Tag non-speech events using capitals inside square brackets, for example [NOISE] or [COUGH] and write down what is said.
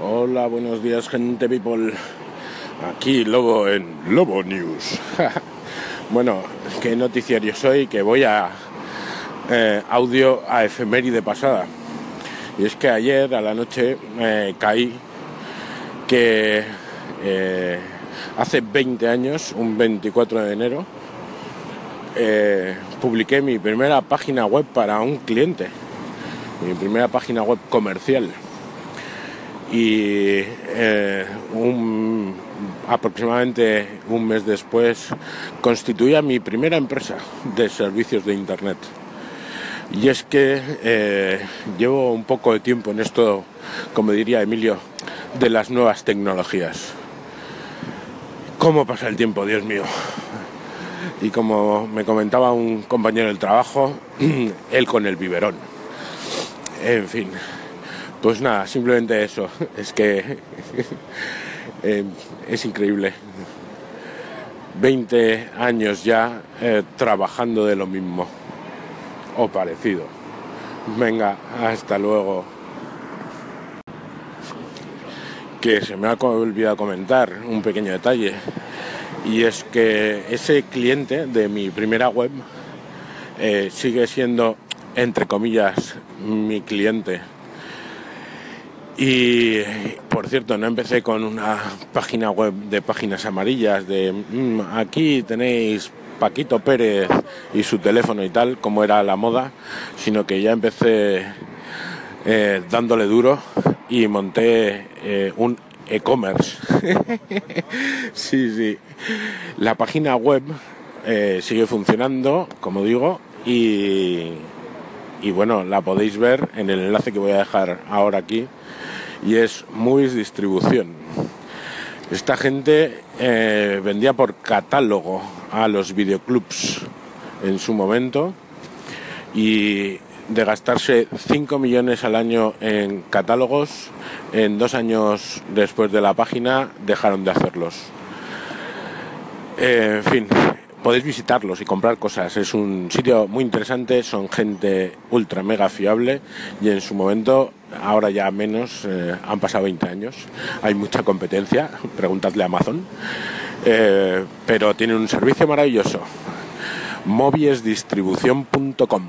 Hola, buenos días, gente people. Aquí Lobo en Lobo News. [LAUGHS] bueno, qué noticiario soy que voy a eh, audio a efeméride pasada. Y es que ayer a la noche me caí que eh, hace 20 años, un 24 de enero, eh, publiqué mi primera página web para un cliente, mi primera página web comercial. Y eh, un, aproximadamente un mes después constituía mi primera empresa de servicios de Internet. Y es que eh, llevo un poco de tiempo en esto, como diría Emilio, de las nuevas tecnologías. ¿Cómo pasa el tiempo, Dios mío? y como me comentaba un compañero del trabajo, [CLEARS THROAT] él con el biberón. En fin, pues nada, simplemente eso, [LAUGHS] es que [LAUGHS] eh, es increíble. 20 años ya eh, trabajando de lo mismo, o parecido. Venga, hasta luego. Que se me ha olvidado comentar un pequeño detalle y es que ese cliente de mi primera web eh, sigue siendo, entre comillas, mi cliente. Y por cierto, no empecé con una página web de páginas amarillas, de mm, aquí tenéis Paquito Pérez y su teléfono y tal, como era la moda, sino que ya empecé eh, dándole duro y monté eh, un e-commerce. [LAUGHS] sí, sí. La página web eh, sigue funcionando, como digo, y, y bueno, la podéis ver en el enlace que voy a dejar ahora aquí, y es Movies Distribución. Esta gente eh, vendía por catálogo a los videoclubs en su momento y de gastarse 5 millones al año en catálogos, en dos años después de la página dejaron de hacerlos. Eh, en fin, podéis visitarlos y comprar cosas. Es un sitio muy interesante, son gente ultra mega fiable y en su momento, ahora ya menos, eh, han pasado 20 años, hay mucha competencia, [LAUGHS] preguntadle a Amazon, eh, pero tienen un servicio maravilloso, moviesdistribución.com.